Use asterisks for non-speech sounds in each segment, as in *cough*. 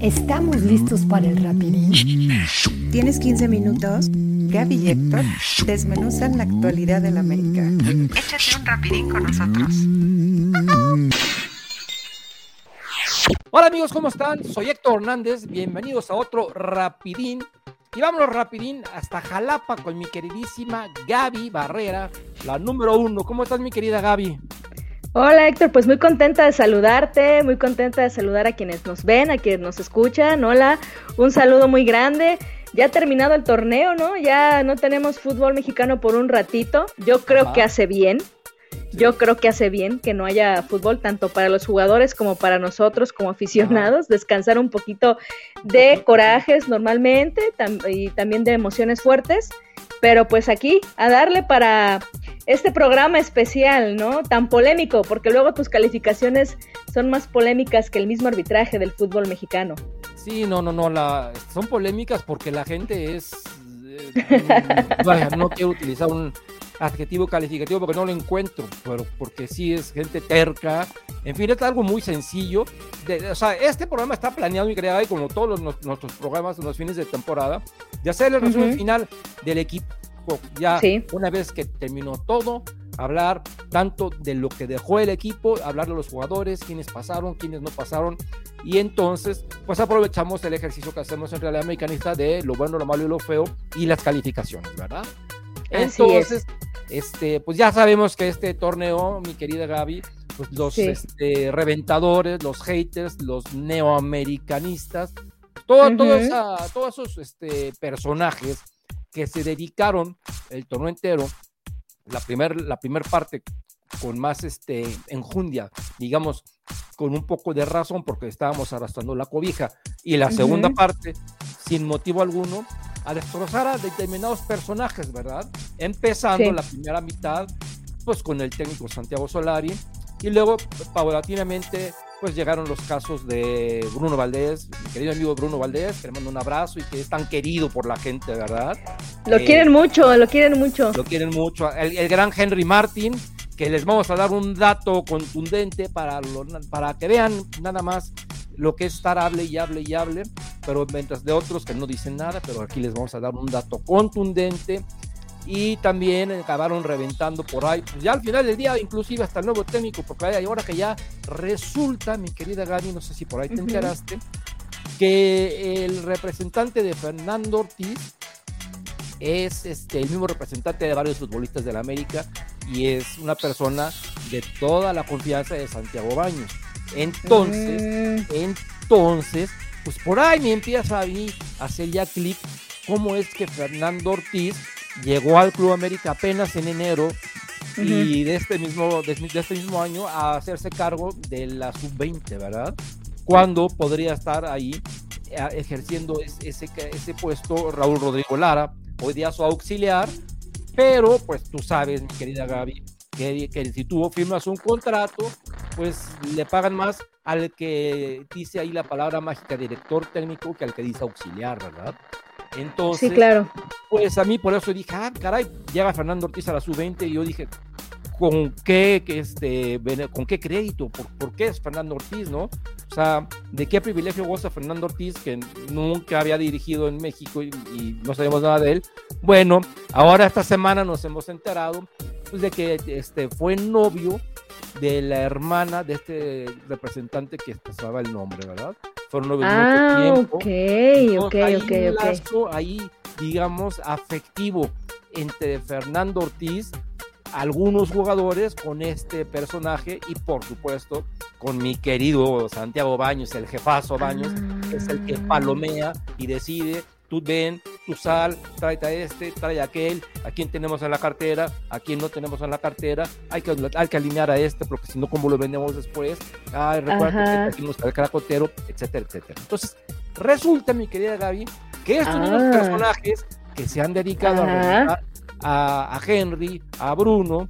¿Estamos listos para el rapidín? ¿Tienes 15 minutos? Gaby y Héctor desmenuzan la actualidad del América. Échate un rapidín con nosotros. Hola amigos, ¿cómo están? Soy Héctor Hernández, bienvenidos a otro rapidín. Y vámonos rapidín hasta Jalapa con mi queridísima Gaby Barrera, la número uno. ¿Cómo estás mi querida Gaby? Hola Héctor, pues muy contenta de saludarte, muy contenta de saludar a quienes nos ven, a quienes nos escuchan. Hola, un saludo muy grande. Ya ha terminado el torneo, ¿no? Ya no tenemos fútbol mexicano por un ratito. Yo creo que hace bien. Yo creo que hace bien que no haya fútbol tanto para los jugadores como para nosotros como aficionados, descansar un poquito de corajes normalmente y también de emociones fuertes, pero pues aquí a darle para este programa especial, ¿no? Tan polémico, porque luego tus calificaciones son más polémicas que el mismo arbitraje del fútbol mexicano. Sí, no, no, no, la, son polémicas porque la gente es... *laughs* Eh, no quiero utilizar un adjetivo calificativo porque no lo encuentro, pero porque sí es gente terca. En fin, es algo muy sencillo. o sea, este programa está planeado y creado, y como todos nuestros programas en los fines de temporada, de hacer el resumen final del equipo ya una vez que terminó todo, hablar tanto de lo que dejó el equipo, hablar de los jugadores, quiénes pasaron, quiénes no pasaron, y entonces pues aprovechamos el ejercicio que hacemos en realidad americanista de lo bueno, lo malo y lo feo y las calificaciones, ¿verdad? Entonces, este, pues ya sabemos que este torneo, mi querida Gaby, pues los este, reventadores, los haters, los neoamericanistas, todo, todos esos este, personajes que se dedicaron el torneo entero, la primera la primer parte con más este, enjundia, digamos, con un poco de razón porque estábamos arrastrando la cobija, y la segunda parte, sin motivo alguno, a destrozar a determinados personajes, ¿verdad? Empezando la primera mitad, pues con el técnico Santiago Solari, y luego paulatinamente pues llegaron los casos de Bruno Valdés, mi querido amigo Bruno Valdés, que le mando un abrazo y que es tan querido por la gente, ¿verdad? Lo quieren mucho, lo quieren mucho. Lo quieren mucho. El, gran Henry Martin, que les vamos a dar un dato contundente para, para que vean nada más lo que es estar hable y hable y hable, pero mientras de otros que no dicen nada, pero aquí les vamos a dar un dato contundente y también acabaron reventando por ahí. Pues ya al final del día, inclusive hasta el nuevo técnico, porque hay ahora que ya resulta, mi querida Gaby, no sé si por ahí te enteraste, que el representante de Fernando Ortiz es este, el mismo representante de varios futbolistas de la América y es una persona de toda la confianza de Santiago Baños. Entonces, mm. entonces, pues por ahí me empieza a mí a hacer ya clic cómo es que Fernando Ortiz llegó al Club América apenas en enero y de este, mismo, de, este mismo año a hacerse cargo de la sub-20, ¿verdad? Cuando podría estar ahí eh, ejerciendo ese, ese puesto Raúl Rodrigo Lara, hoy día su auxiliar, pero pues tú sabes, mi querida Gaby, que, que si tú firmas un contrato, pues le pagan más al que dice ahí la palabra mágica director técnico que al que dice auxiliar, ¿verdad? Entonces, sí, claro. pues a mí por eso dije, ah, caray, llega Fernando Ortiz a la sub-20 y yo dije, ¿con qué, este, con qué crédito? ¿Por, qué es Fernando Ortiz, no? O sea, ¿de qué privilegio goza Fernando Ortiz que nunca había dirigido en México y, no sabemos nada de él? Bueno, ahora esta semana nos hemos enterado pues, de que este, fue novio de la hermana de este representante que expresaba el nombre, ¿verdad? Fueron ah, mucho tiempo. Ok, ok, ok, ok. ahí, digamos, afectivo entre Fernando Ortiz, algunos jugadores con este personaje y por supuesto con mi querido Santiago Baños, el jefazo Baños, que es el que ah. palomea y decide tú ven, tú sal, trae a este, trae a aquel, a quién tenemos en la cartera, a quién no tenemos en la cartera, hay que, hay que alinear a este, porque si no, ¿cómo lo vendemos después? Ay, recuerda que el caracotero, etcétera, etcétera. Entonces, resulta, mi querida Gaby, que estos mismos ah. personajes que se han dedicado a, a, a Henry, a Bruno,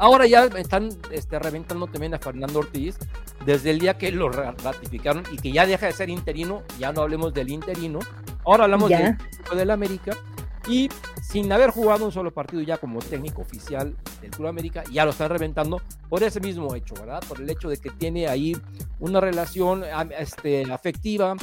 Ahora ya están este, reventando también a Fernando Ortiz desde el día que lo ratificaron y que ya deja de ser interino, ya no hablemos del interino, ahora hablamos del, del América, y sin haber jugado un solo partido ya como técnico oficial del Club América, ya lo están reventando por ese mismo hecho, ¿verdad? Por el hecho de que tiene ahí una relación este, afectiva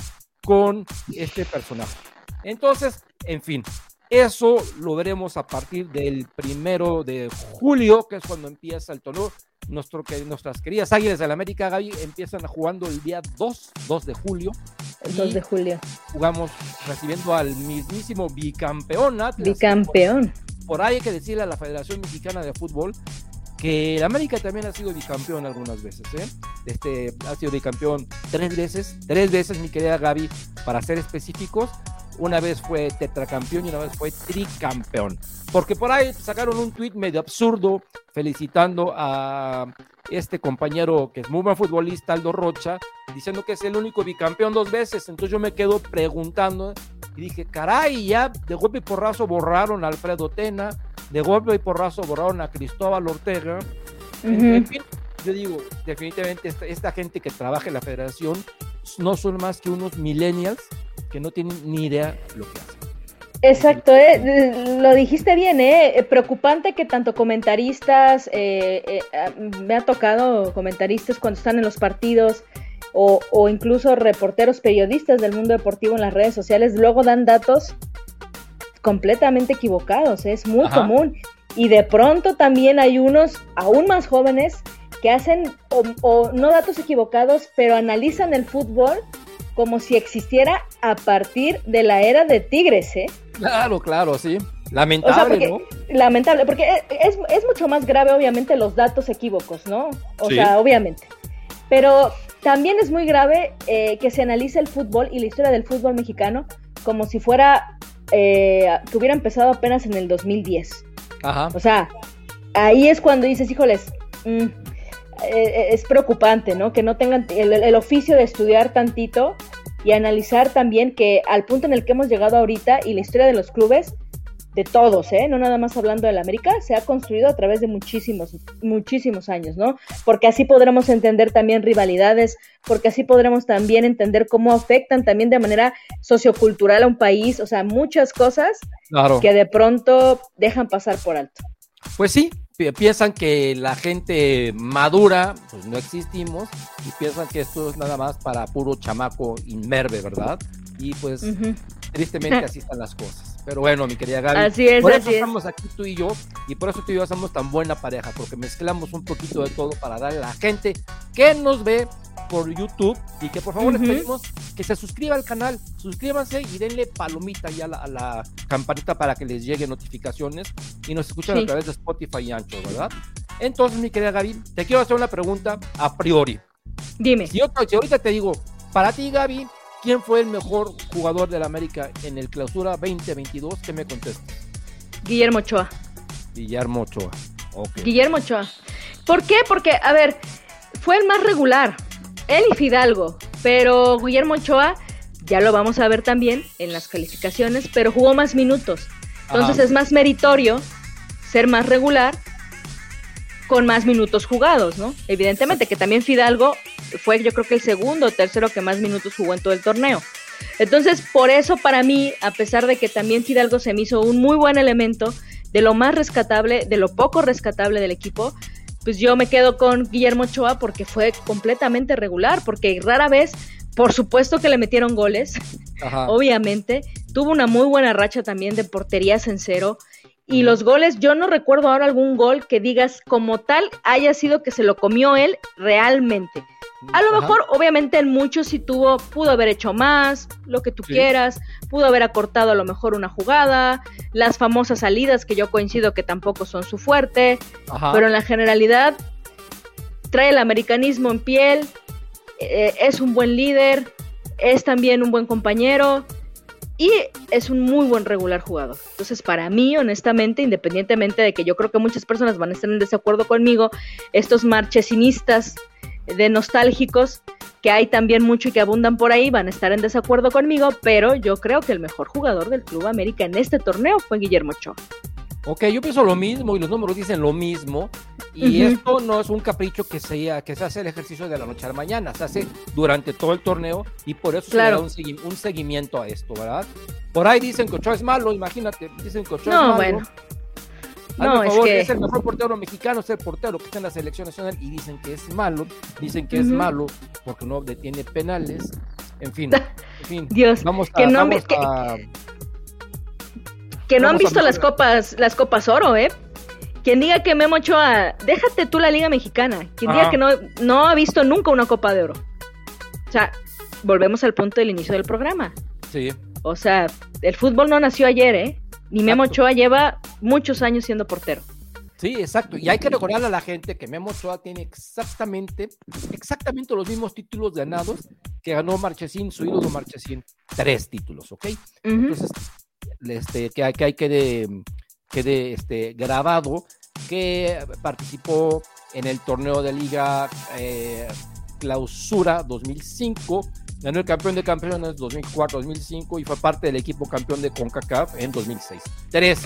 con este personaje. Entonces, en fin, eso lo veremos a partir del primero de julio, que es cuando empieza el torneo. Nuestro, que, nuestras queridas Águilas del América, Gaby, empiezan jugando el día 2, 2 de julio. El 2 de julio. Jugamos recibiendo al mismísimo bicampeón Bicampeón. Por, ahí hay que decirle a la Federación Mexicana de Fútbol que el América también ha sido bicampeón algunas veces, ¿eh? Este, ha sido bicampeón tres veces, tres veces, mi querida Gaby, para ser específicos, una vez fue tetracampeón y una vez fue tricampeón. Porque por ahí sacaron un tuit medio absurdo felicitando a este compañero que es muy buen futbolista, Aldo Rocha, diciendo que es el único bicampeón dos veces. Entonces yo me quedo preguntando y dije, caray, ya de golpe y porrazo borraron a Alfredo Tena, de golpe y porrazo borraron a Cristóbal Ortega. En fin, yo digo, definitivamente esta, esta gente que trabaja en la federación no son más que unos millennials que no tienen ni idea lo que hacen. Exacto, eh, lo dijiste bien, eh, preocupante que tanto comentaristas, eh, eh, me ha tocado comentaristas cuando están en los partidos o, o, incluso reporteros periodistas del mundo deportivo en las redes sociales, luego dan datos completamente equivocados, es muy Ajá. común. Y de pronto también hay unos aún más jóvenes que hacen, o, o no datos equivocados, pero analizan el fútbol como si existiera a partir de la era de Tigres, ¿eh? Claro, claro, sí. Lamentable, o sea, porque, ¿no? Lamentable, porque es, es, mucho más grave, obviamente, los datos equívocos, ¿no? O sí. sea, obviamente. Pero también es muy grave eh, que se analice el fútbol y la historia del fútbol mexicano como si fuera eh, que hubiera empezado apenas en el 2010. Ajá. O sea, ahí es cuando dices, híjoles, mmm, eh, es preocupante, ¿no? Que no tengan el, el, oficio de estudiar tantito y analizar también que al punto en el que hemos llegado ahorita y la historia de los clubes, de todos, ¿eh? No nada más hablando del América, se ha construido a través de muchísimos, muchísimos años, ¿no? Porque así podremos entender también rivalidades, porque así podremos también entender cómo afectan también de manera sociocultural a un país, o sea, muchas cosas claro. que de pronto dejan pasar por alto. Pues sí, piensan que la gente madura, pues no existimos, y piensan que esto es nada más para puro chamaco inmerve, ¿verdad? Y pues uh -huh. tristemente *laughs* así están las cosas. Pero bueno, mi querida Gaby, así es, por así eso estamos aquí tú y yo, y por eso tú y yo somos tan buena pareja, porque mezclamos un poquito de todo para darle a la gente que nos ve por YouTube y que por favor uh -huh. les pedimos que se suscriba al canal, suscríbanse y denle palomita ya a la, a la campanita para que les lleguen notificaciones y nos escuchen sí. a través de Spotify y Ancho, ¿verdad? Entonces, mi querida Gaby, te quiero hacer una pregunta a priori. Dime. Si, yo, si ahorita te digo, para ti, Gaby, ¿quién fue el mejor jugador del América en el clausura 2022? ¿Qué me contestas? Guillermo Ochoa. Guillermo Ochoa. Okay. Guillermo Ochoa. ¿Por qué? Porque, a ver, fue el más regular. Él y Fidalgo. Pero Guillermo Ochoa, ya lo vamos a ver también en las calificaciones, pero jugó más minutos. Entonces Ajá. es más meritorio ser más regular con más minutos jugados, ¿no? Evidentemente que también Fidalgo fue yo creo que el segundo o tercero que más minutos jugó en todo el torneo. Entonces, por eso para mí, a pesar de que también Fidalgo se me hizo un muy buen elemento, de lo más rescatable, de lo poco rescatable del equipo, pues yo me quedo con Guillermo Ochoa porque fue completamente regular, porque rara vez, por supuesto que le metieron goles, Ajá. obviamente, tuvo una muy buena racha también de porterías en cero, y los goles, yo no recuerdo ahora algún gol que digas como tal haya sido que se lo comió él realmente. A lo Ajá. mejor, obviamente, en muchos sí tuvo, pudo haber hecho más, lo que tú sí. quieras, pudo haber acortado a lo mejor una jugada, las famosas salidas que yo coincido que tampoco son su fuerte, Ajá. pero en la generalidad trae el americanismo en piel, eh, es un buen líder, es también un buen compañero, y es un muy buen regular jugador. Entonces, para mí, honestamente, independientemente de que yo creo que muchas personas van a estar en desacuerdo conmigo, estos marchesinistas de nostálgicos que hay también mucho y que abundan por ahí van a estar en desacuerdo conmigo, pero yo creo que el mejor jugador del Club América en este torneo fue Guillermo Ochoa. Ok, yo pienso lo mismo y los números dicen lo mismo. Y uh -huh. esto no es un capricho que se, que se hace el ejercicio de la noche a la mañana, se hace durante todo el torneo y por eso claro. se le da un, un seguimiento a esto, ¿verdad? Por ahí dicen que Ochoa es malo, imagínate, dicen que Ochoa No, es malo. bueno. Hazme No, el es favor, que- es el mejor portero mexicano, es el portero que está en la selección nacional y dicen que es malo, dicen que es malo porque no detiene penales, en fin, *laughs* en fin. Dios, Vamos a, que no han vamos que- a- Que no han a visto las copas, las copas oro, ¿eh? Quien diga que Memo Ochoa, déjate tú la Liga Mexicana. Quien diga que no, no ha visto nunca una Copa de Oro. O sea, volvemos al punto del inicio del programa. sí, O sea, el fútbol no nació ayer, ¿eh? Ni Memo Exacto. Ochoa lleva muchos años siendo portero. sí, exacto. Y hay que recordarle a la gente que Memo Ochoa tiene exactamente, exactamente los mismos títulos ganados que ganó Marchesín, su ídolo Marchesín. Tres títulos, ¿ok? Entonces, este, que, hay- que hay quede, quede este, grabado que participó en el torneo de Liga eh, Clausura 2005, ganó el campeón de campeones 2004-2005 y fue parte del equipo campeón de CONCACAF en 2006. Tres,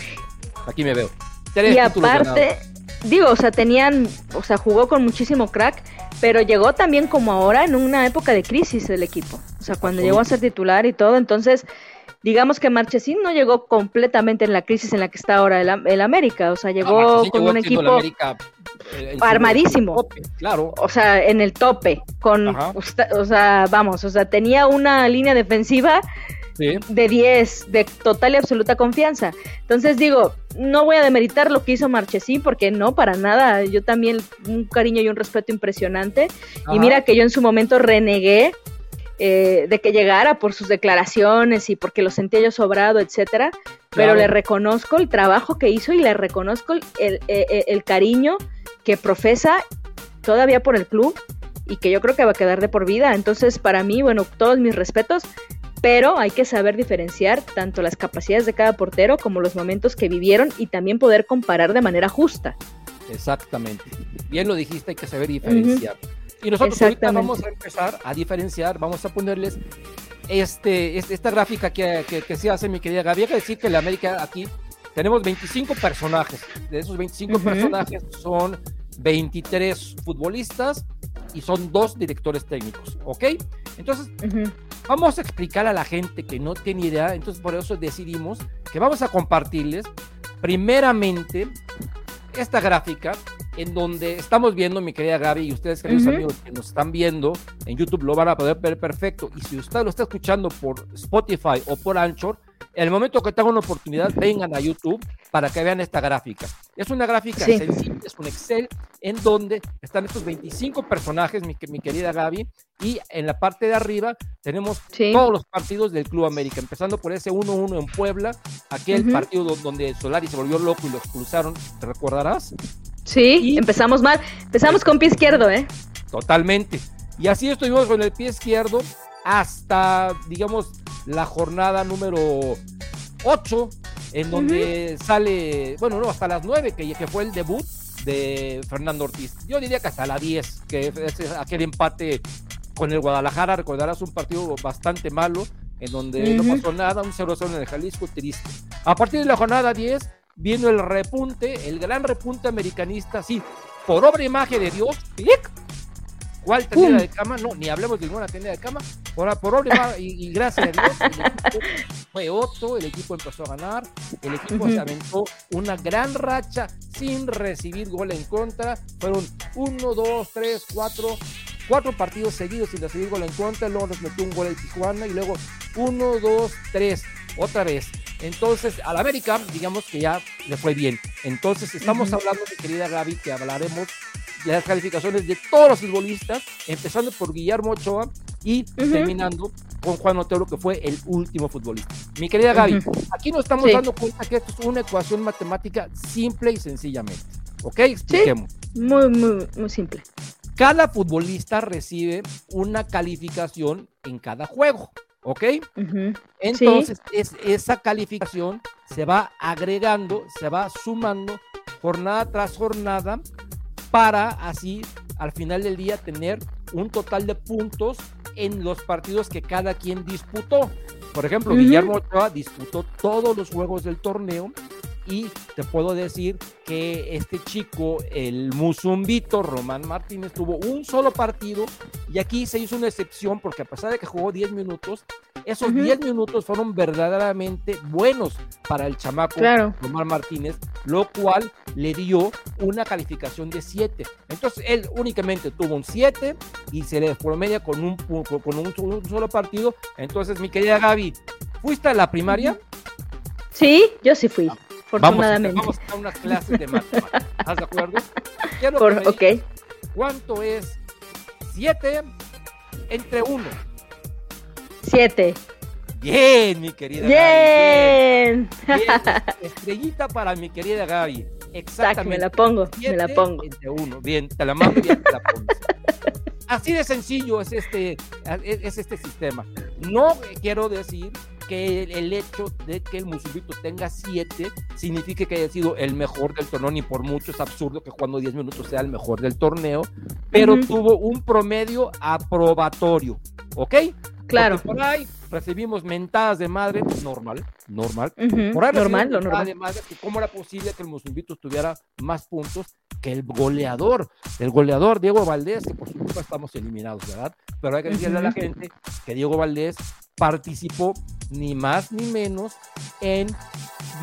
aquí me veo. Tres Y aparte. Digo, o sea, tenían, o sea, jugó con muchísimo crack, pero llegó también como ahora en una época de crisis el equipo. O sea, cuando llegó a ser titular y todo, entonces, digamos que Marchesín no llegó completamente en la crisis en la que está ahora el, el América. O sea, Ah, llegó con llegó un equipo, América, eh, armadísimo. tope, Claro, o sea, en el tope, con, Ajá. o sea, vamos, o sea, tenía una línea defensiva sí. de 10, de total y absoluta confianza. Entonces digo, no voy a demeritar lo que hizo Marchesín, porque no, para nada, yo también un cariño y un respeto impresionante. Ajá. Y mira que yo en su momento renegué eh, de que llegara por sus declaraciones y porque lo sentía yo sobrado, etcétera, pero Claro. le reconozco el trabajo que hizo y le reconozco el, el- el- el cariño que profesa todavía por el club y que yo creo que va a quedar de por vida. Entonces, para mí, bueno, todos mis respetos, pero hay que saber diferenciar tanto las capacidades de cada portero como los momentos que vivieron y también poder comparar de manera justa. Exactamente. Bien lo dijiste, hay que saber diferenciar. Y nosotros ahorita vamos a empezar a diferenciar, vamos a ponerles este, este- esta gráfica que, que, que se hace mi querida Gaby. Hay que decir que en la América aquí tenemos 25 personajes. De esos 25 Ujú. personajes son 23 futbolistas y son dos directores técnicos, ¿ok? Entonces. Vamos a explicar a la gente que no tiene idea, entonces por eso decidimos que vamos a compartirles primeramente esta gráfica en donde estamos viendo, mi querida Gaby, y ustedes, queridos amigos que nos están viendo en YouTube, lo van a poder ver perfecto. Y si usted lo está escuchando por Spotify o por Anchor, en el momento que tengan una oportunidad, vengan a YouTube para que vean esta gráfica. Es una gráfica Sí. sencilla, es un Excel en donde están estos 25 personajes, mi, que- mi querida Gaby, y en la parte de arriba tenemos Sí. todos los partidos del Club América, empezando por ese 1-1 en Puebla, aquel partido do- donde Solari se volvió loco y lo expulsaron, ¿te recordarás? Sí, Y- empezamos mal. Empezamos con pie izquierdo, ¿eh? Totalmente. Y así estuvimos con el pie izquierdo hasta, digamos, la jornada número 8, en donde sale, bueno, no, hasta las 9, que, que fue el debut de Fernando Ortiz. Yo diría que hasta la 10, que es aquel empate con el Guadalajara, recordarás un partido bastante malo, en donde no pasó nada, un 0-0 en el Jalisco, triste. A partir de la jornada 10, vino el repunte, el gran repunte americanista, sí, por obra e imagen de Dios, clic. ¿Cuál ¡Pum! de cama? No, ni hablemos de ninguna tenida de cama. Por, por obra y gracias a Dios, el equipo fue otro, el equipo empezó a ganar, el equipo se aventó una gran racha sin recibir gol en contra. Fueron uno, dos, tres, cuatro, cuatro partidos seguidos sin recibir gol en contra. Luego nos metió un gol el Tijuana y luego uno, dos, tres, otra vez. Entonces, al América, digamos que ya le fue bien. Entonces, estamos hablando, mi querida Gaby, que hablaremos las calificaciones de todos los futbolistas, empezando por Guillermo Ochoa y terminando con Juan Otero, que fue el último futbolista. Mi querida Gaby, aquí nos estamos Sí. dando cuenta que esto es una ecuación matemática simple y sencillamente. ¿Ok? Expliquemos. Muy, muy, muy simple. Cada futbolista recibe una calificación en cada juego. ¿Ok? Entonces, es, esa calificación se va agregando, se va sumando jornada tras jornada para así al final del día tener un total de puntos en los partidos que cada quien disputó. Por ejemplo. Guillermo Ochoa disputó todos los juegos del torneo y te puedo decir que este chico, el Musumbito, Román Martínez, tuvo un solo partido y aquí se hizo una excepción porque a pesar de que jugó 10 minutos, esos 10 minutos fueron verdaderamente buenos para el chamaco Román Martínez, lo cual le dio una calificación de 7. Entonces él únicamente tuvo un 7 y se le promedia con un, con un, solo partido. Entonces, mi querida Gaby, ¿fuiste a la primaria? Sí, yo sí fui. Afortunadamente. Vamos, a, unas clases de matemáticas. ¿Estás de acuerdo? Por, ok. ¿Cuánto es 7 entre 1? 7. Bien, mi querida Bien. Gaby. Bien. *laughs* Estrellita para mi querida Gaby. Exactamente. me la pongo, me la pongo. Entre uno. Bien, te la mando ya te la pongo. Así de sencillo es este, es este sistema. No quiero decir que el, hecho de que el Musumbito tenga 7 signifique que haya sido el mejor del torneo, ni por mucho es absurdo que jugando 10 minutos sea el mejor del torneo, pero tuvo un promedio aprobatorio, ¿ok? Claro. por ahí recibimos mentadas de madre, normal, normal. Por ahí normal, lo normal. De madre, que ¿Cómo era posible que el Musumbito tuviera más puntos que el goleador? El goleador, Diego Valdés, que por supuesto estamos eliminados, ¿verdad? Pero hay que decirle a la gente que Diego Valdés participó ni más ni menos en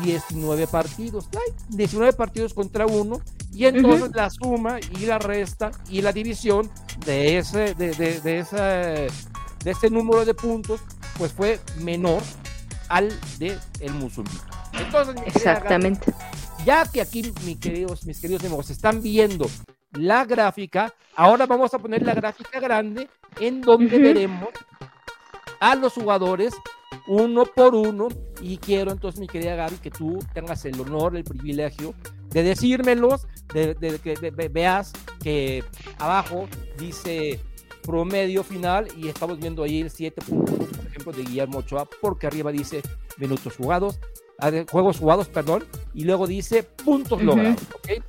19 partidos. 19 partidos contra uno y entonces la suma y la resta y la división de ese, de, de, de, ese, de ese número de puntos pues fue menor al de el musulmán. Entonces, Exactamente. ya que aquí, mis queridos, mis queridos amigos, están viendo la gráfica, ahora vamos a poner la gráfica grande en donde veremos a los jugadores uno por uno y quiero entonces mi querida Gaby que tú tengas el honor, el privilegio de decírmelos, de, que veas que abajo dice promedio final y estamos viendo ahí el 7 puntos, por ejemplo, de Guillermo Ochoa, porque arriba dice minutos jugados, ah, juegos jugados, perdón, y luego dice puntos logrados, ¿ok?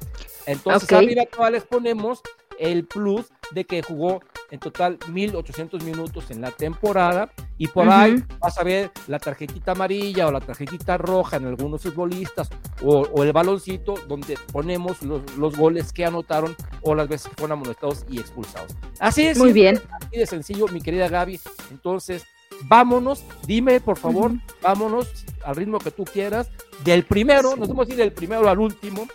Entonces arriba todavía les ponemos el plus de que jugó en total 1800 minutos en la temporada y por ahí vas a ver la tarjetita amarilla o la tarjetita roja en algunos futbolistas o, el baloncito donde ponemos los, goles que anotaron o las veces que fueron amonestados y expulsados. Así es. Muy bien. Así de sencillo, mi querida Gaby. Entonces, vámonos, dime por favor, vámonos al ritmo que tú quieras, del primero, nos vamos a ir del primero al último,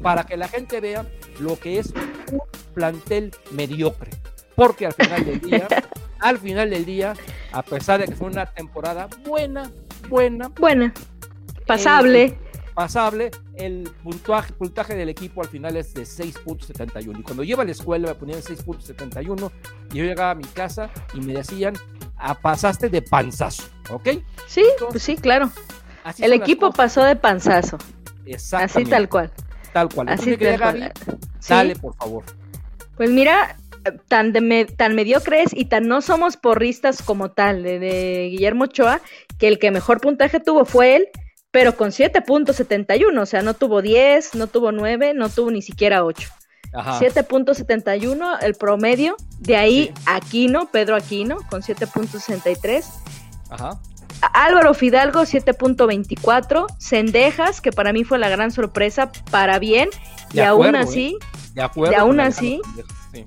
para que la gente vea lo que es un plantel mediocre. Porque al final del día, *laughs* al final del día, a pesar de que fue una temporada buena, buena, buena, pasable. pasable, el puntaje, puntaje del equipo al final es de 6.71. Y cuando lleva a la escuela me ponían 6.71 y yo llegaba a mi casa y me decían, ah, pasaste de panzazo, ¿ok? Sí, pues sí, claro. el equipo pasó de panzazo. Exactamente. Así tal cual. Tal cual. Así tal cual. Dale, por favor. Pues mira, tan, tan mediocres y tan no somos porristas como tal de, Guillermo Ochoa, que el que mejor puntaje tuvo fue él, pero con 7.71, o sea, no tuvo 10, no tuvo 9, no tuvo ni siquiera 8. 7.71 el promedio, de ahí Aquino, Pedro Aquino, con 7.63. Ajá. Álvaro Fidalgo 7.24, Cendejas, que para mí fue la gran sorpresa, para bien, y aún así, de acuerdo. Y aún así,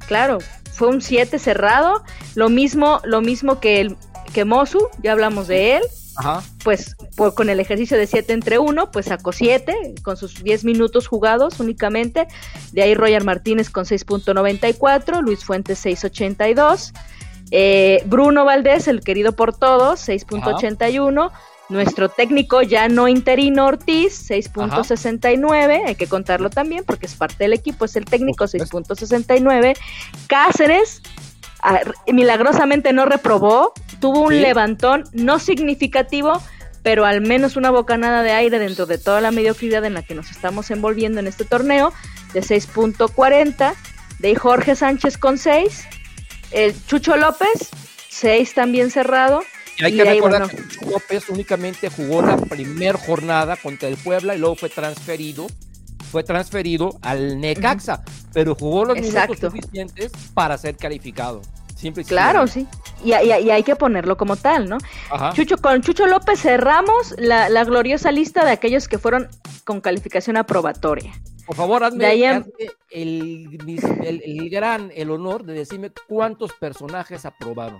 claro, fue un 7 cerrado. Lo mismo, lo mismo que el que Mosu, ya hablamos de él. Ajá. Pues, con el ejercicio de 7 entre 1, pues sacó 7 con sus 10 minutos jugados únicamente. De ahí Roger Martínez con 6.94, Luis Fuentes 6.82. Eh, Bruno Valdés, el querido por todos, 6.81. Nuestro técnico ya no interino Ortiz, 6.69, hay que contarlo también porque es parte del equipo, es el técnico, 6.69. Cáceres, milagrosamente no reprobó, tuvo un levantón no significativo, pero al menos una bocanada de aire dentro de toda la mediocridad en la que nos estamos envolviendo en este torneo, de 6.40. De Jorge Sánchez con 6. El Chucho López, 6 también cerrado. Y hay que recordar que López únicamente jugó la primera jornada contra el Puebla y luego fue transferido, fue transferido al Necaxa, pero jugó los minutos suficientes para ser calificado. Simple claro, sí. Y, hay que ponerlo como tal, ¿no? Chucho, con Chucho López cerramos la, gloriosa lista de aquellos que fueron con calificación aprobatoria. Por favor, hazme, el gran, el honor de decirme cuántos personajes aprobaron.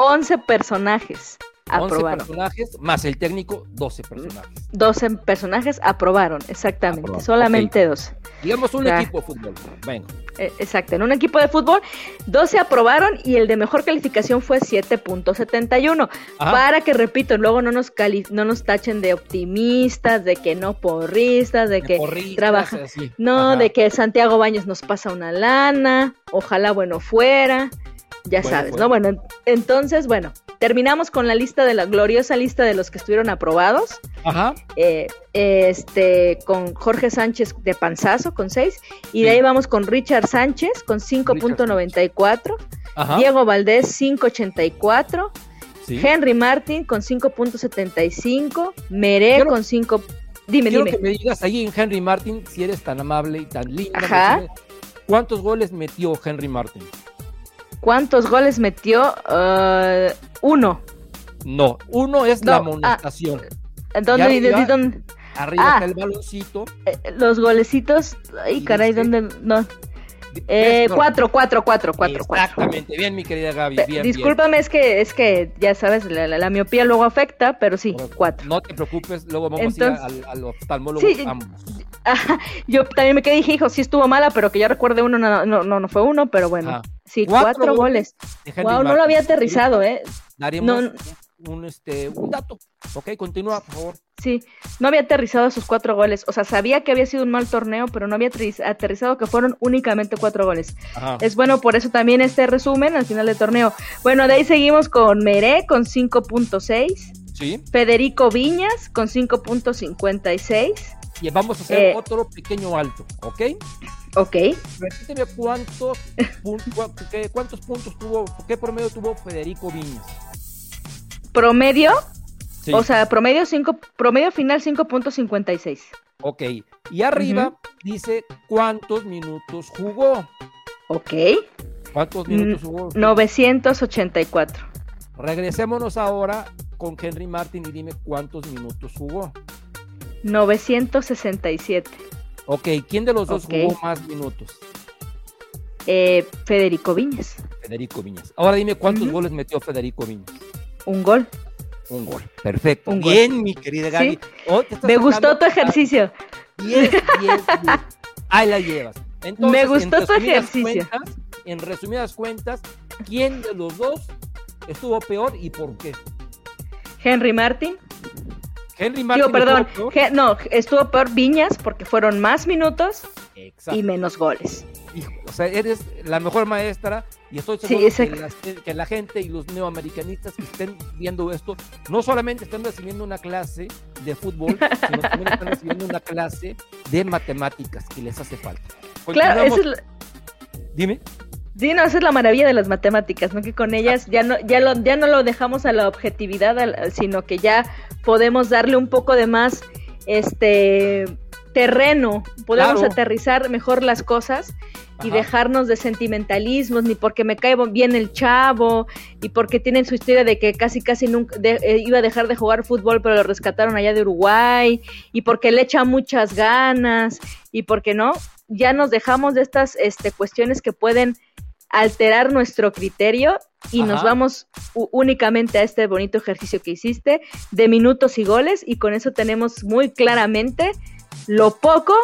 11 personajes 11 aprobaron. personajes, más el técnico, 12 personajes. 12 personajes aprobaron, exactamente. Aprobaron, Solamente 12. Digamos un Ya. equipo de fútbol. Venga. Eh, Exacto, en un equipo de fútbol, 12 aprobaron y el de mejor calificación fue 7.71. Ajá. Para que, repito, luego no nos, cali- no nos tachen de optimistas, de que no porristas, de de que trabaja. No, Ajá. de que Santiago Baños nos pasa una lana, ojalá bueno fuera, ya Bueno, sabes. ¿no? Bueno, en- entonces, bueno, terminamos con la lista de la gloriosa lista de los que estuvieron aprobados, Ajá. eh, este, con Jorge Sánchez de Panzazo con 6, y de ahí vamos con Richard Sánchez con 5.94, Ajá. Diego Valdés 5.84, sí. Henry Martin con 5.75, Meré Quiero- con 5... Dime, Quiero dime. que me digas ahí en Henry Martin, si eres tan amable y tan linda. Ajá. ¿Cuántos goles metió Henry Martin? ¿Cuántos goles metió? Ah, uno. No, uno es la ah, amonestación. ¿Dónde, Ya, di- di- ya. dónde- Arriba ah. está el baloncito. eh, los golecitos? Ay, Y caray, ¿dónde? No. Eh, No, cuatro, cuatro, cuatro, cuatro, cuatro. Exactamente, bien, mi querida Gaby. Pe- Bien, Discúlpame, es que, es que ya sabes, la, la- la miopía luego afecta, pero sí, cuatro. No te preocupes, luego vamos Entonces- a ir al, al oftalmólogo Sí, ambos. Ajá, *laughs* yo también me quedé dije, hijo, sí estuvo mala, pero que yo recuerde uno, no, no, no, no fue uno, pero bueno, Ajá. Sí, Cuatro cuatro, goles Wow, no lo había aterrizado, ¿eh? Daremos No, un, este, un dato. Ok, continúa, por favor. Sí, no había aterrizado esos cuatro goles. O sea, sabía que había sido un mal torneo, pero no había aterriz- aterrizado que fueron únicamente cuatro goles. Ajá. Es bueno por eso también este resumen al final del torneo. Bueno, de ahí seguimos con Meré con 5.6, Sí, Federico Viñas con 5.56. y vamos a hacer Eh. otro pequeño alto, ¿ok? Ok, Repíteme cuántos, pun- cua- qué- cuántos puntos tuvo, qué promedio tuvo Federico Viñas. promedio, Sí. o sea, promedio, cinco, promedio final 5.56. ok. Y arriba dice cuántos minutos jugó. Ok, ¿Cuántos Mm, minutos jugó? 984. Regresémonos ahora con Henry Martin y dime cuántos minutos jugó. 967. Ok, ¿quién de los dos jugó más minutos? Eh, Federico Viñas, Federico Viñas. Ahora dime cuántos goles metió Federico Viñas. un gol. Un gol. Perfecto. Un gol. Bien, mi querida Gaby. Sí. Oh, Me gustó tu ejercicio. 10, 10, 10. Ahí la llevas. Entonces, Me en gustó tu ejercicio. cuentas- en resumidas cuentas, ¿quién de los dos estuvo peor y por qué? Henry Martin. Henry Martin. Digo, perdón. estuvo peor. Ge- no, estuvo peor Viñas porque fueron más minutos Exacto. y menos goles. Hijo, o sea, eres la mejor maestra y estoy Sí, seguro que, exacto. las- que la gente y los neoamericanistas que estén viendo esto no solamente están recibiendo una clase de fútbol, *laughs* sino también están recibiendo una clase de matemáticas que les hace falta. Claro, esa es la, Dime. Sí, no, esa es la maravilla de las matemáticas, ¿no? Que con ellas ya no, ya lo, ya no lo dejamos a la objetividad, sino que ya podemos darle un poco de más este terreno, podemos Claro. aterrizar mejor las cosas y Ajá. dejarnos de sentimentalismos, ni porque me cae bien el chavo, y porque tienen su historia de que casi casi nunca de- eh, iba a dejar de jugar fútbol, pero lo rescataron allá de Uruguay, y porque le echa muchas ganas, y porque no, ya nos dejamos de estas este, cuestiones que pueden alterar nuestro criterio y nos vamos únicamente a este bonito ejercicio que hiciste de minutos y goles y con eso tenemos muy claramente lo poco,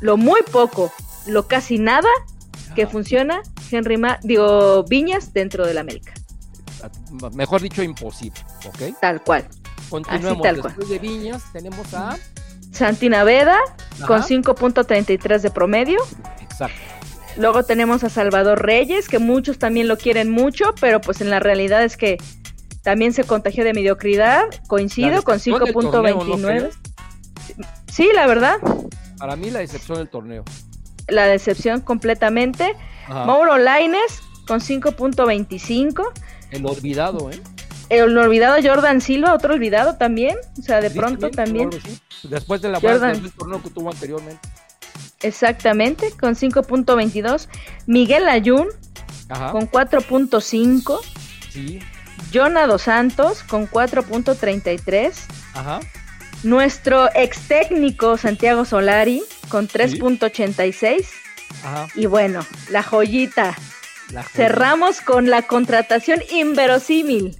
lo muy poco, lo casi nada que Ajá. funciona Henry Ma digo Viñas dentro del América, Mejor dicho, imposible. ¿Ok? tal cual. Continuemos. tal cual. Después de Viñas tenemos a. Santi Naveda con Ajá. 5.33 de promedio. Exacto. Luego tenemos a Salvador Reyes, que muchos también lo quieren mucho, pero pues en la realidad es que también se contagió de mediocridad. Coincido con decepción del torneo, ¿no 5.29. crees? Sí, la verdad, Para mí, la decepción del torneo. la decepción completamente. Ajá. Mauro Laines con 5.25. El olvidado, ¿eh? El olvidado Jordan Silva, otro olvidado también. O sea, de pronto también. Después de la Jordan. después del torneo que tuvo anteriormente. Exactamente, con 5.22. Miguel Ayun Ajá. con 4.5. Sí. Jonah Dos Santos con 4.33. Ajá. nuestro ex técnico Santiago Solari con 3.86. Y bueno, la joyita. Cerramos con la contratación inverosímil.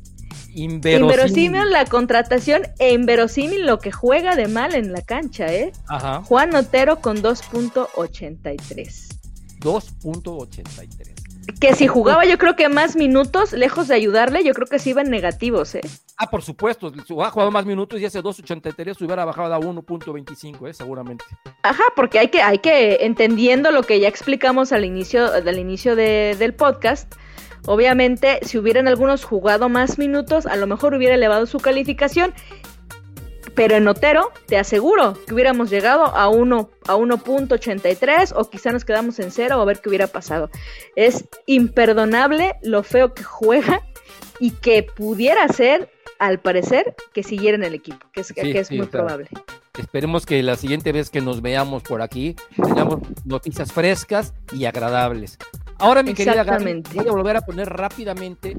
Inverosímil. inverosímil. la contratación e inverosímil lo que juega de mal en la cancha, ¿eh? Ajá. Juan Otero con 2.83. 2.83 que si jugaba yo creo que más minutos, lejos de ayudarle, yo creo que sí iban negativos, ¿eh? Ah, por supuesto, si hubiera jugado más minutos y ese 2.83 hubiera bajado a 1.25, ¿eh? Seguramente. Ajá, porque hay que, hay que, entendiendo lo que ya explicamos al inicio, al inicio del podcast, obviamente si hubieran algunos jugado más minutos, a lo mejor hubiera elevado su calificación pero en Otero, te aseguro que hubiéramos llegado a 1 a 1.83 o quizá nos quedamos en cero o a ver qué hubiera pasado. Es imperdonable lo feo que juega y que pudiera ser, al parecer, que siguiera en el equipo, que es, que es muy probable. Esperemos que la siguiente vez que nos veamos por aquí tengamos noticias frescas y agradables. Ahora, mi querida Gaby, voy a volver a poner rápidamente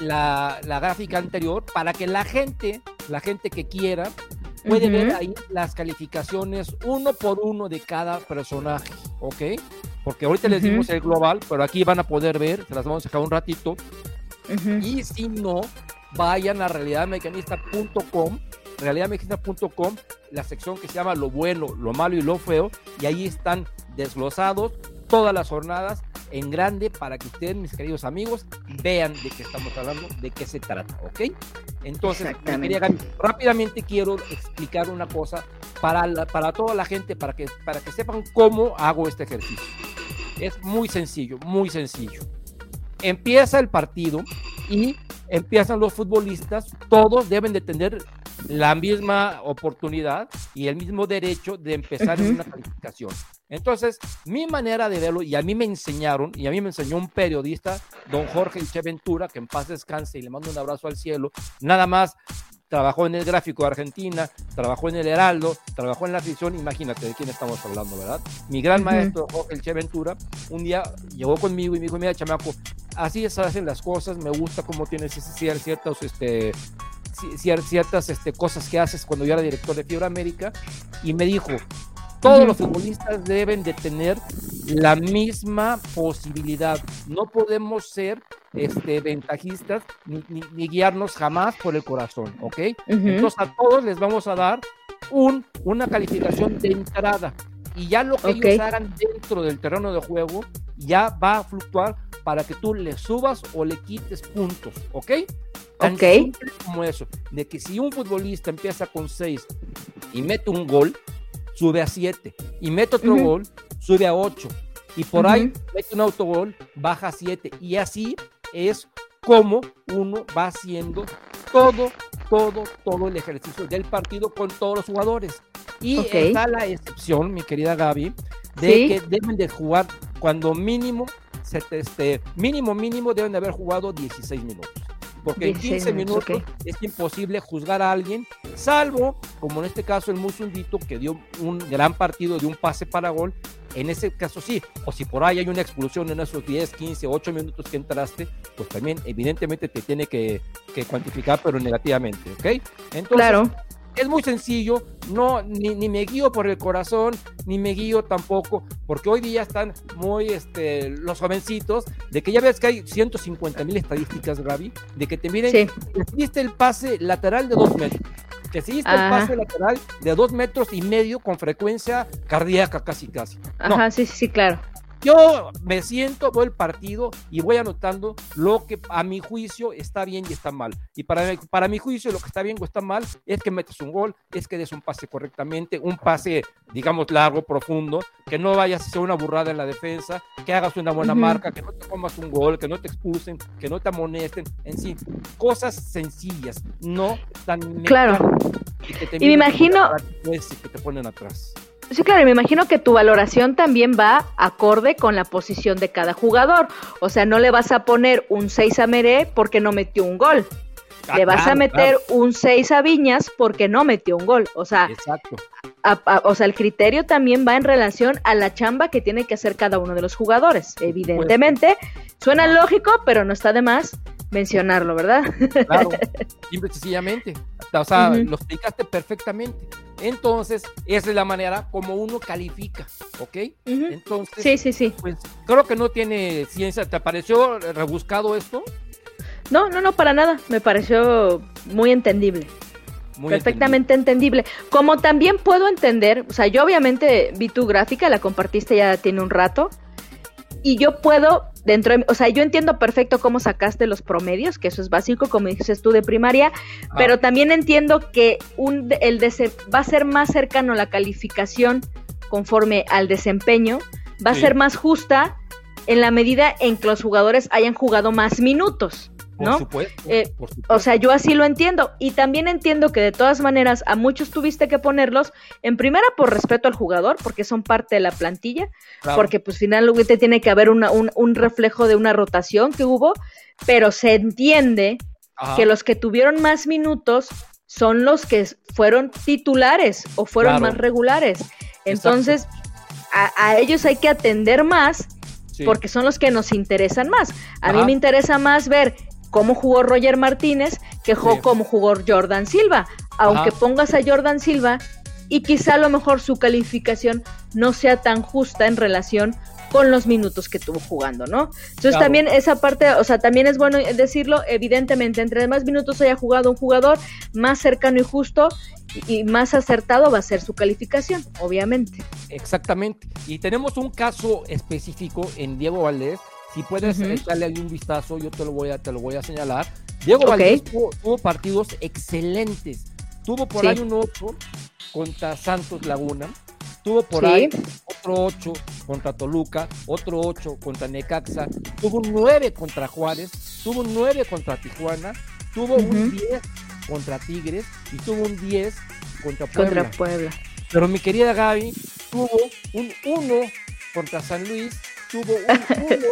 la, la, gráfica anterior para que la gente, la gente que quiera, puede ver ahí las calificaciones uno por uno de cada personaje, ¿ok? Porque ahorita les dimos el global, pero aquí van a poder ver, se las vamos a dejar un ratito. Y si no, vayan a realidadmecanista.com, realidadmecanista.com, la sección que se llama lo bueno, lo malo y lo feo, y ahí están desglosados todas las jornadas en grande para que ustedes, mis queridos amigos, vean de qué estamos hablando, de qué se trata, ¿ok? Entonces, rápidamente quiero explicar una cosa para, para toda la gente, para que, para que sepan cómo hago este ejercicio. Es muy sencillo, muy sencillo. Empieza el partido y empiezan los futbolistas, todos deben de tener la misma oportunidad y el mismo derecho de empezar en una calificación. Entonces, mi manera de verlo, y a mí me enseñaron, y a mí me enseñó un periodista, don Jorge Ventura, que en paz descanse y le mando un abrazo al cielo, nada más trabajó en el gráfico de Argentina, trabajó en el Heraldo, trabajó en la afición, imagínate de quién estamos hablando, ¿verdad? Mi gran maestro Jorge Ventura, un día llegó conmigo y me dijo, mira, chamaco, así se hacen las cosas, me gusta cómo tienes ciertos este, ciertas este, cosas que haces cuando yo era director de Fibra América y me dijo, todos los futbolistas deben de tener la misma posibilidad. No podemos ser este, ventajistas ni, guiarnos jamás por el corazón, ¿ok? Entonces a todos les vamos a dar un, una calificación de entrada y ya lo que ellos hagan dentro del terreno de juego ya va a fluctuar para que tú le subas o le quites puntos, ¿ok? Tan como eso, de que si un futbolista empieza con 6 y mete un gol, sube a 7 y mete otro gol, sube a 8 y por ahí mete un autogol, baja a 7 y así es como uno va haciendo todo, todo, todo el ejercicio del partido con todos los jugadores. Y está la excepción, mi querida Gaby, de que deben de jugar cuando mínimo, este, mínimo, mínimo deben de haber jugado 16 minutos porque en 15 minutos es imposible juzgar a alguien, salvo, como en este caso el Musundito, que dio un gran partido de un pase para gol, en ese caso sí, o si por ahí hay una expulsión en esos 10, 15, 8 minutos que entraste, pues también evidentemente te tiene que, que cuantificar, pero negativamente, ¿ok? Entonces, claro es muy sencillo, no, ni, me guío por el corazón, ni me guío tampoco, porque hoy día están muy este, los jovencitos, de que ya ves que hay 150 mil estadísticas, Gaby, de que te miren, que hiciste el pase lateral de dos metros, que hiciste el pase lateral de dos metros y medio con frecuencia cardíaca casi casi. Ajá, sí, sí, claro. Yo me siento, veo el partido y voy anotando lo que a mi juicio está bien y está mal. Y para, para mi juicio lo que está bien o está mal es que metes un gol, es que des un pase correctamente, un pase, digamos, largo, profundo, que no vayas a hacer una burrada en la defensa, que hagas una buena marca, que no te comas un gol, que no te expulsen, que no te amonesten, en sí, cosas sencillas, no tan... Claro. Y, me imagino... Que te ponen atrás. Sí, claro, y me imagino que tu valoración también va acorde con la posición de cada jugador. O sea, no le vas a poner un 6 a Meré porque no metió un gol. Ah, le vas a meter un 6 a Viñas porque no metió un gol. O sea, o sea, el criterio también va en relación a la chamba que tiene que hacer cada uno de los jugadores. Evidentemente, suena lógico, pero no está de más mencionarlo, ¿verdad? Claro, *laughs* simple sencillamente. o sea, lo explicaste perfectamente. Entonces, esa es la manera como uno califica, ¿ok? Entonces, sí, sí, sí. Pues creo que no tiene ciencia. ¿Te pareció rebuscado esto? No, no, no, para nada. Me pareció muy entendible. perfectamente entendible. Como también puedo entender, o sea, yo obviamente vi tu gráfica, la compartiste ya tiene un rato, y yo puedo, dentro de, o sea, yo entiendo perfecto cómo sacaste los promedios, que eso es básico, como dices tú de primaria, ah. pero también entiendo que un, el va a ser más cercano la calificación conforme al desempeño, va a ser más justa en la medida en que los jugadores hayan jugado más minutos. ¿No? Eh, o sea, yo así lo entiendo. Y también entiendo que de todas maneras a muchos tuviste que ponerlos, en primera por respeto al jugador, porque son parte de la plantilla, porque pues finalmente tiene que haber un, un, reflejo de una rotación que hubo, pero se entiende que los que tuvieron más minutos son los que fueron titulares o fueron más regulares. Entonces, a, ellos hay que atender más porque son los que nos interesan más. A mí me interesa más ver cómo jugó Roger Martínez que cómo jugó Jordan Silva. Aunque pongas a Jordan Silva y quizá a lo mejor su calificación no sea tan justa en relación con los minutos que tuvo jugando, ¿no? Entonces también esa parte, o sea, también es bueno decirlo, evidentemente, entre más minutos haya jugado un jugador, más cercano y justo y, más acertado va a ser su calificación, obviamente. Exactamente. Y tenemos un caso específico en Diego Valdés, si puedes echarle ahí un vistazo, yo te lo voy a, te lo voy a señalar. Diego Valdés tuvo, partidos excelentes. Tuvo por ahí un 8 contra Santos Laguna. Tuvo por ahí otro 8 contra Toluca, otro 8 contra Necaxa, tuvo un 9 contra Juárez, tuvo un 9 contra Tijuana, tuvo un 10 contra Tigres y tuvo un 10 contra Puebla. Contra Puebla. Pero mi querida Gaby tuvo un 1 contra San Luis tuvo un 1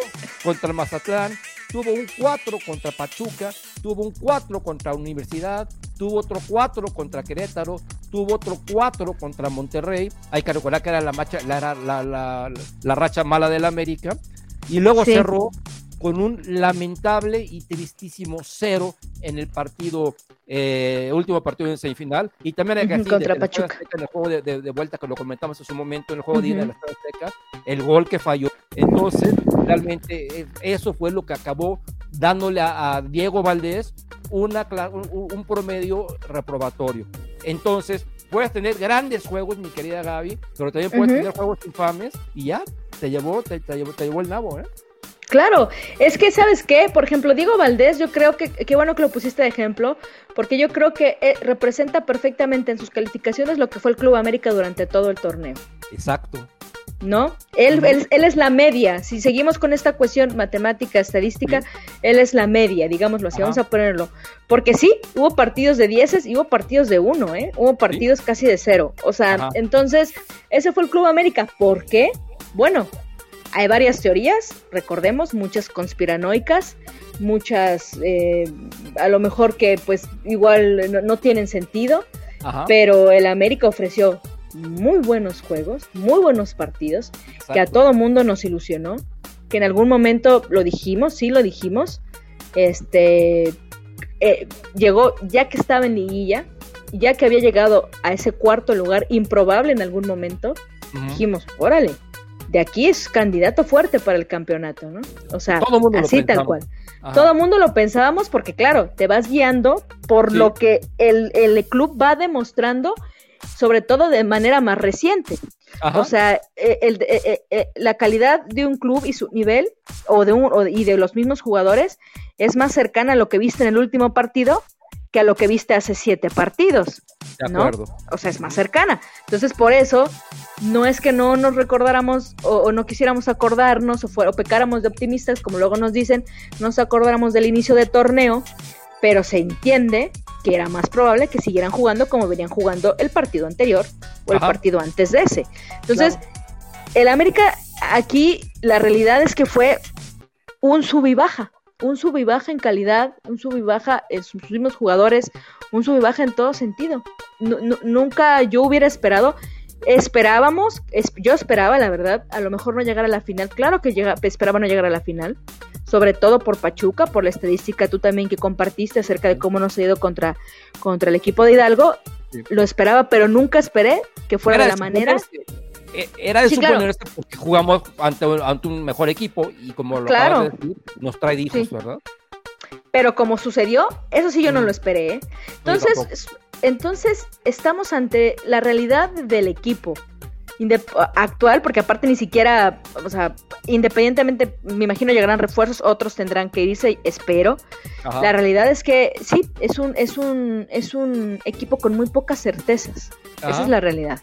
contra Mazatlán, tuvo un 4 contra Pachuca, tuvo un 4 contra Universidad, tuvo otro 4 contra Querétaro, tuvo otro 4 contra Monterrey. Hay que recordar que era la, la, la, racha mala del América. Y luego cerró con un lamentable y tristísimo cero en el partido, eh, último partido en semifinal. Y también hay que contra Pachuca. en el juego de, vuelta que lo comentamos en su momento, en el juego de ida de la Azteca, el gol que falló. Entonces, realmente eh, eso fue lo que acabó dándole a, Diego Valdés una, un, promedio reprobatorio. Entonces, puedes tener grandes juegos, mi querida Gaby, pero también puedes tener juegos infames y ya, te llevó, te, te, llevó, te llevó el nabo, ¿eh? Claro, es que, ¿sabes qué? Por ejemplo, Diego Valdés, yo creo que, qué bueno que lo pusiste de ejemplo, porque yo creo que eh, representa perfectamente en sus calificaciones lo que fue el Club América durante todo el torneo. Exacto. ¿No? Él, él, es la media. Si seguimos con esta cuestión matemática, estadística, él es la media, digámoslo así, vamos a ponerlo. Porque sí, hubo partidos de dieces y hubo partidos de uno, ¿eh? Hubo partidos casi de cero. O sea, entonces, ese fue el Club América. ¿Por qué? Bueno, hay varias teorías, recordemos, muchas conspiranoicas, muchas eh, a lo mejor que pues igual no, tienen sentido, pero el América ofreció muy buenos juegos, muy buenos partidos, que a todo mundo nos ilusionó, que en algún momento lo dijimos, sí lo dijimos, este eh, llegó ya que estaba en liguilla, ya que había llegado a ese cuarto lugar improbable en algún momento, dijimos, órale, de aquí es candidato fuerte para el campeonato, ¿no? O sea, así tal cual. Todo el mundo lo pensábamos porque, claro, te vas guiando por lo que el, club va demostrando, sobre todo de manera más reciente. O sea, e, e, e, la calidad de un club y su nivel, o de un, y de los mismos jugadores, es más cercana a lo que viste en el último partido que a lo que viste hace siete partidos. ¿no? O sea, es más cercana. Entonces, por eso, no es que no nos recordáramos o, no quisiéramos acordarnos o, o pecáramos de optimistas, como luego nos dicen, no nos acordáramos del inicio de torneo, pero se entiende que era más probable que siguieran jugando como venían jugando el partido anterior o el partido antes de ese. Entonces, el América aquí la realidad es que fue un sub y baja un sub y baja en calidad, un sub y baja en sus mismos jugadores, un sub y baja en todo sentido. nunca yo hubiera esperado, esperábamos, yo esperaba, la verdad, a lo mejor no llegar a la final, claro que llega, esperaba no llegar a la final, sobre todo por Pachuca, por la estadística tú también que compartiste acerca de cómo nos ha ido contra, contra el equipo de Hidalgo. Lo esperaba, pero nunca esperé que fuera de la manera. Era de suponerse porque jugamos ante, ante, un mejor equipo y como lo claro. de decir, nos trae hijos, ¿verdad? Pero como sucedió, eso sí yo no lo esperé. ¿eh? Entonces, entonces estamos ante la realidad del equipo actual, porque aparte ni siquiera, o sea, independientemente, me imagino llegarán refuerzos, otros tendrán que irse, espero. Ajá. La realidad es que sí, es un, es un, es un equipo con muy pocas certezas. Ajá. Esa es la realidad.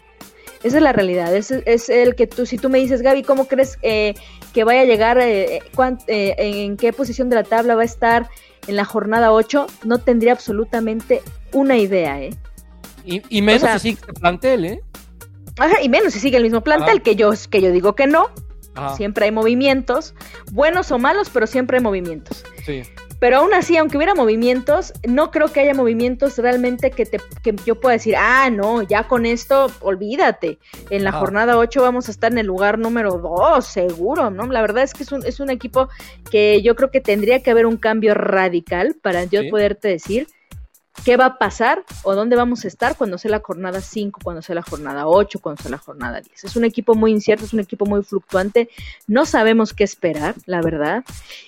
Esa es la realidad. Es, es el que tú, si tú me dices, Gaby, ¿cómo crees eh, que vaya a llegar? Eh, eh, ¿En qué posición de la tabla va a estar en la jornada 8? No tendría absolutamente una idea, ¿eh? Y, y menos o sea, si sigue el plantel, ¿eh? Ajá, y menos si sigue el mismo plantel, Ajá. que yo, que yo digo que no. Ajá. Siempre hay movimientos, buenos o malos, pero siempre hay movimientos. Sí. Pero aún así, aunque hubiera movimientos, no creo que haya movimientos realmente que, te, que yo pueda decir, ah, no, ya con esto, olvídate. En la jornada 8 vamos a estar en el lugar número 2, seguro, ¿no? La verdad es que es un, es un equipo que yo creo que tendría que haber un cambio radical para yo Sí. poderte decir qué va a pasar o dónde vamos a estar cuando sea la jornada 5, cuando sea la jornada 8, cuando sea la jornada 10. Es un equipo muy incierto, es un equipo muy fluctuante, no sabemos qué esperar, la verdad.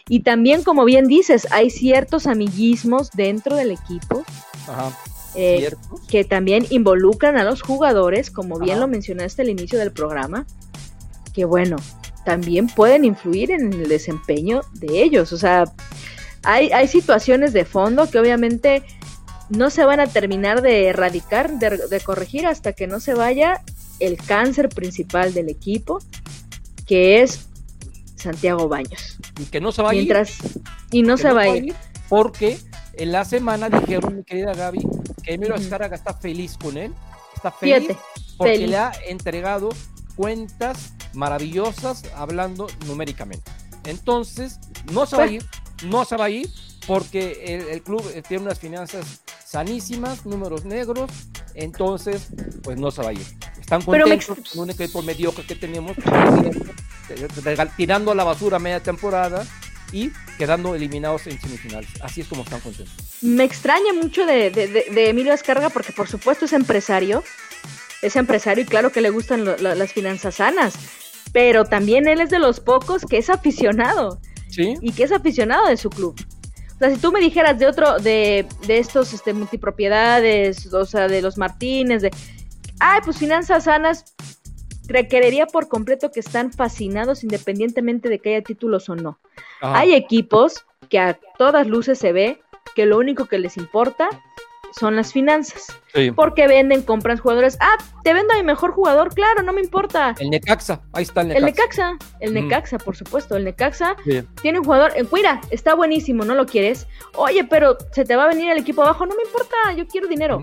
Y también, como bien dices, hay ciertos amiguismos dentro del equipo. Ajá. Eh, que también involucran a los jugadores, como bien Ajá. lo mencionaste al inicio del programa, que bueno, también pueden influir en el desempeño de ellos. O sea, hay, hay situaciones de fondo que obviamente no se van a terminar de erradicar, de, de, corregir hasta que no se vaya el cáncer principal del equipo, que es Santiago Baños. Y que no se va Mientras, a ir. Y no que se no va a a ir. ir. Porque en la semana dijeron, mi querida Gaby, que Emilio Azcárraga está feliz con él. Está feliz Fíjate, porque feliz. le ha entregado cuentas maravillosas hablando numéricamente. Entonces, no se va a Pues ir, no se va a ir porque el, el club eh, tiene unas finanzas sanísimas, números negros, entonces, pues no se va a ir. Están me contentos ex- con un equipo mediocre que tenemos, tirando a la basura media temporada y quedando eliminados en semifinales. Así es como están contentos. Me extraña mucho de, de, de, de Emilio Escarga porque por supuesto es empresario, es empresario y claro que le gustan lo- lo- las finanzas sanas, pero también él es de los pocos que es aficionado Sí, y que es aficionado de su club. Sea, si tú me dijeras de otro, de, de estos este, multipropiedades, o sea, de los Martínez, de, ay, pues finanzas sanas, cre- creería por completo que están fascinados independientemente de que haya títulos o no. Ajá. Hay equipos que a todas luces se ve que lo único que les importa son las finanzas. Sí. Porque venden, compran jugadores. Ah, te vendo a mi mejor jugador, claro, no me importa. El Necaxa, ahí está el El Necaxa. Necaxa, el Mm. Necaxa, por supuesto. El Necaxa Sí. tiene un jugador. En Cuira, está buenísimo, ¿no lo quieres? Oye, pero se te va a venir el equipo abajo, no me importa, yo quiero dinero.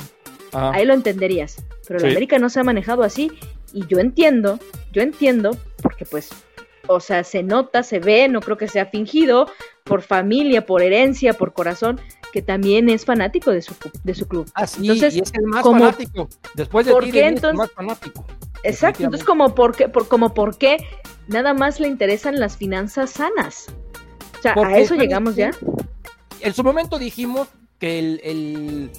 Ajá. Ahí lo entenderías. Pero la. América no se ha manejado así. Y yo entiendo, yo entiendo, porque pues, o sea, se nota, se ve, no creo que sea fingido, por familia, por herencia, por corazón, que también es fanático de su, de su club. Ah, sí, Entonces, y es el más como- fanático. Después de ¿por ti, qué Denis, entonces- el más fanático. Exacto, entonces como por qué, por, como por qué nada más le interesan las finanzas sanas. O sea, Porque, a eso ¿sabes llegamos ya. En su momento dijimos que el, el,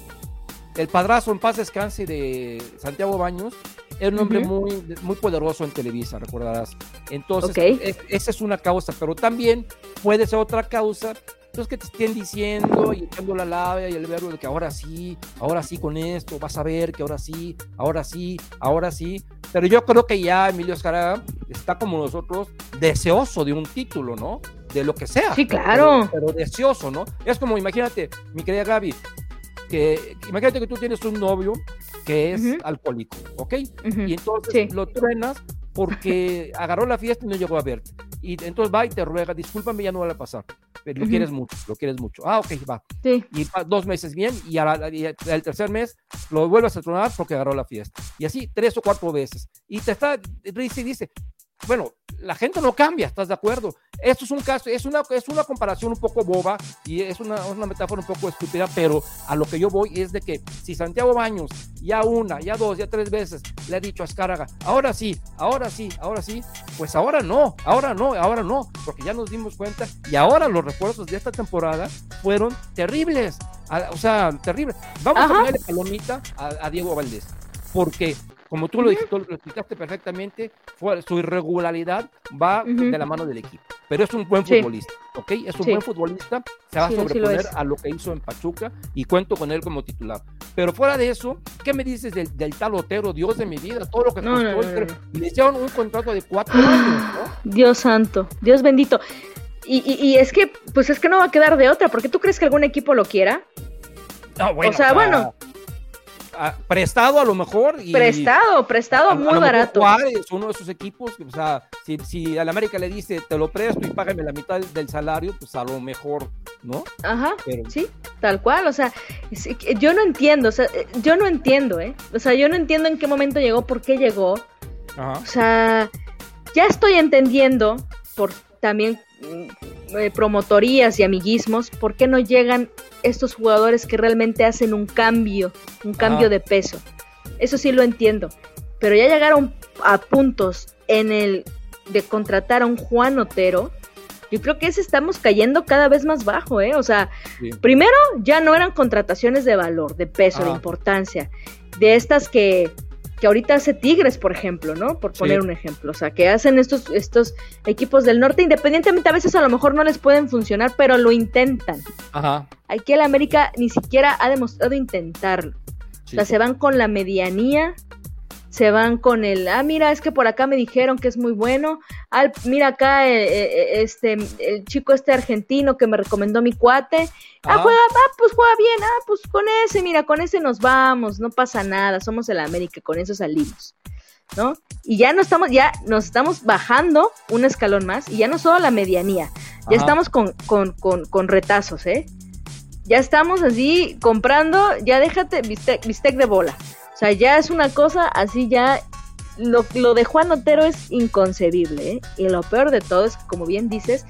el padrazo en paz descanse de Santiago Baños era un hombre Ujú. muy, muy poderoso en Televisa, recordarás. Entonces, Ok. es- esa es una causa, pero también puede ser otra causa. Entonces, que te estén diciendo y echando la labia y el verbo de que ahora sí, ahora sí con esto, vas a ver que ahora sí, ahora sí, ahora sí. Pero yo creo que ya Emilio Escarada está como nosotros, deseoso de un título, ¿no? De lo que sea. Sí, claro. Pero, pero deseoso, ¿no? Es como, imagínate, mi querida Gaby, que imagínate que tú tienes un novio que es alcohólico, ¿ok? Y entonces Sí. lo truenas porque *laughs* agarró la fiesta y no llegó a verte. Y entonces va y te ruega, discúlpame, ya no va a pasar. Pero lo Ujú. quieres mucho, lo quieres mucho. Ah, ok, va. Sí, Y pa- dos meses bien, y, a la- y el tercer mes lo vuelves a tronar porque agarró la fiesta. Y así tres o cuatro veces. Y te está, dice, dice, bueno, la gente no cambia, ¿estás de acuerdo? Esto es un caso, es una, es una comparación un poco boba y es una, una, metáfora un poco estúpida, pero a lo que yo voy es de que si Santiago Baños ya una, ya dos, ya tres veces le ha dicho a Escárraga, ahora sí, ahora sí, ahora sí, pues ahora no, ahora no, ahora no, porque ya nos dimos cuenta y ahora los refuerzos de esta temporada fueron terribles, o sea, terribles. Vamos a ponerle palomita a, a Diego Valdés, porque como tú lo, dijiste, lo explicaste perfectamente, su irregularidad va de la mano del equipo. Pero es un buen futbolista, ¿ok? Es un buen futbolista, se va a sobreponer a lo que hizo en Pachuca y cuento con él como titular. Pero fuera de eso, ¿qué me dices del, del tal Otero, Dios de mi vida? Todo lo que no, costó. y le hicieron un contrato de cuatro años, ¿no? Dios santo, Dios bendito. Y, y, es que, pues es que no va a quedar de otra, porque tú crees que algún equipo lo quiera. No, bueno, o sea, bueno, prestado a lo mejor. Y prestado, prestado muy barato. es uno de esos equipos, o sea, si, si al América le dice te lo presto y págame la mitad del, salario, pues a lo mejor, ¿no? Ajá, sí, tal cual, o sea, yo no entiendo, o sea, yo no entiendo, ¿eh? O sea, yo no entiendo en qué momento llegó, por qué llegó. O sea, ya estoy entendiendo por también mm, eh, promotorías y amiguismos, ¿por qué no llegan estos jugadores que realmente hacen un cambio, un cambio de peso? Eso sí lo entiendo, pero ya llegaron a puntos en el de contratar a un Juan Otero, yo creo que ese estamos cayendo cada vez más bajo, ¿eh? O sea, primero ya no eran contrataciones de valor, de peso, de importancia, de estas que que ahorita hace Tigres, por ejemplo, ¿no? Por poner un ejemplo. O sea, que hacen estos, estos equipos del norte, independientemente a veces a lo mejor no les pueden funcionar, pero lo intentan. Ajá. Aquí el América ni siquiera ha demostrado intentarlo. O sea, se van con la medianía, se van con el, ah, mira, es que por acá me dijeron que es muy bueno, ah, mira acá eh, eh, eh, este, el chico este argentino que me recomendó mi cuate, ah, juega, ah, pues juega bien, ah, pues con ese, mira, con ese nos vamos, no pasa nada, somos el América, con eso salimos. ¿No? Y ya no estamos, ya nos estamos bajando un escalón más, y ya no solo la medianía, ya estamos con, con, con, con retazos, ¿eh? Ya estamos así comprando, ya déjate bistec, bistec de bola sea, ya es una cosa así ya lo, lo, de Juan Otero es inconcebible, ¿eh? Y lo peor de todo es, como bien dices,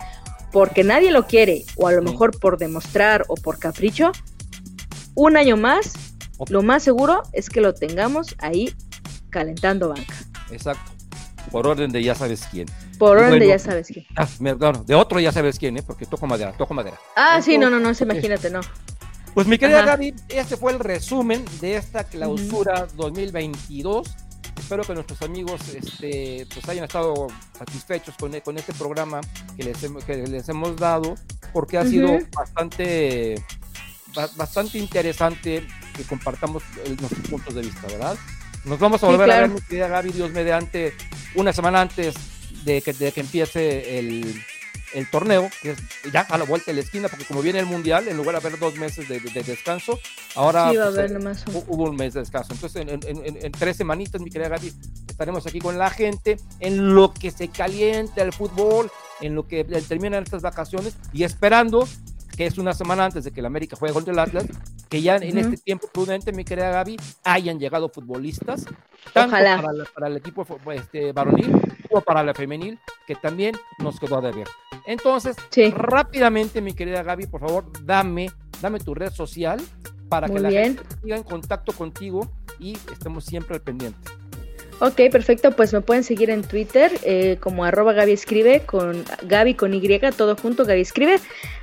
porque nadie lo quiere, o a lo mejor por demostrar o por capricho, un año más, lo más seguro es que lo tengamos ahí calentando banca. Exacto. Por orden de ya sabes quién. Por orden de ya sabes quién. Ah, de otro ya sabes quién, ¿eh? Porque toco madera, toco madera. Ah, sí, no, no, no, imagínate, no. Pues mi querida Gaby, este fue el resumen de esta clausura 2022. Espero que nuestros amigos este, pues hayan estado satisfechos con, con este programa que les, que les hemos dado, porque ha sido bastante, bastante interesante que compartamos nuestros puntos de vista, ¿verdad? Nos vamos a volver a ver, mi querida Gaby, Dios mediante, una semana antes de que, de que empiece el, el torneo, que es ya a la vuelta de la esquina, porque como viene el mundial, en lugar de haber dos meses de, descanso, ahora pues, hubo un mes de descanso. Entonces, en, tres semanitas, mi querida Gaby, estaremos aquí con la gente en lo que se calienta el fútbol, en lo que terminan estas vacaciones y esperando que es una semana antes de que el América juegue contra el Atlas, que ya en este tiempo prudente, mi querida Gaby, hayan llegado futbolistas, tanto para, el equipo este, varonil como para la femenil, que también nos quedó de ver. Entonces, rápidamente, mi querida Gaby, por favor, dame, dame tu red social para que la gente siga en contacto contigo y estemos siempre al pendiente. Ok, perfecto, pues me pueden seguir en Twitter eh, como arroba Gaby Escribe, con Gaby con Y, todo junto, Gaby Escribe.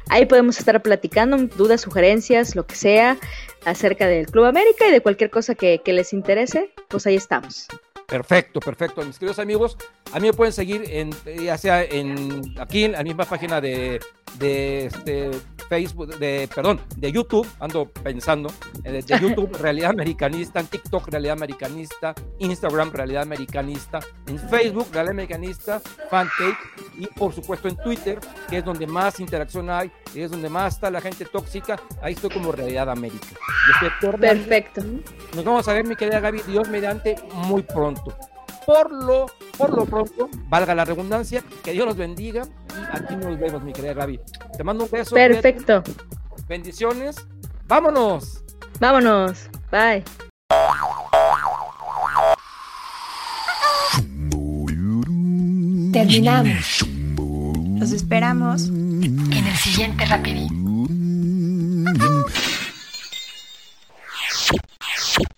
Ahí podemos estar platicando dudas, sugerencias, lo que sea, acerca del Club América y de cualquier cosa que, que les interese, pues ahí estamos. Perfecto, perfecto. Mis queridos amigos, a mí me pueden seguir en, ya sea en aquí en la misma página de, de este Facebook, de perdón, de YouTube, ando pensando, eh, de, *laughs* YouTube Realidad Americanista, en TikTok Realidad Americanista, Instagram Realidad Americanista, en Facebook Realidad Americanista, fanpage y por supuesto en Twitter, que es donde más interacción hay, y es donde más está la gente tóxica, ahí estoy como Realidad América. Perfecto. Nos vamos a ver, mi querida Gaby, Dios mediante, muy pronto. Por lo, por lo pronto, valga la redundancia, que Dios los bendiga y aquí nos vemos, mi querida Gaby. Te mando un beso. Perfecto. Bendiciones. Vámonos. Vámonos. Bye. Terminamos. Los esperamos en el siguiente rapidín.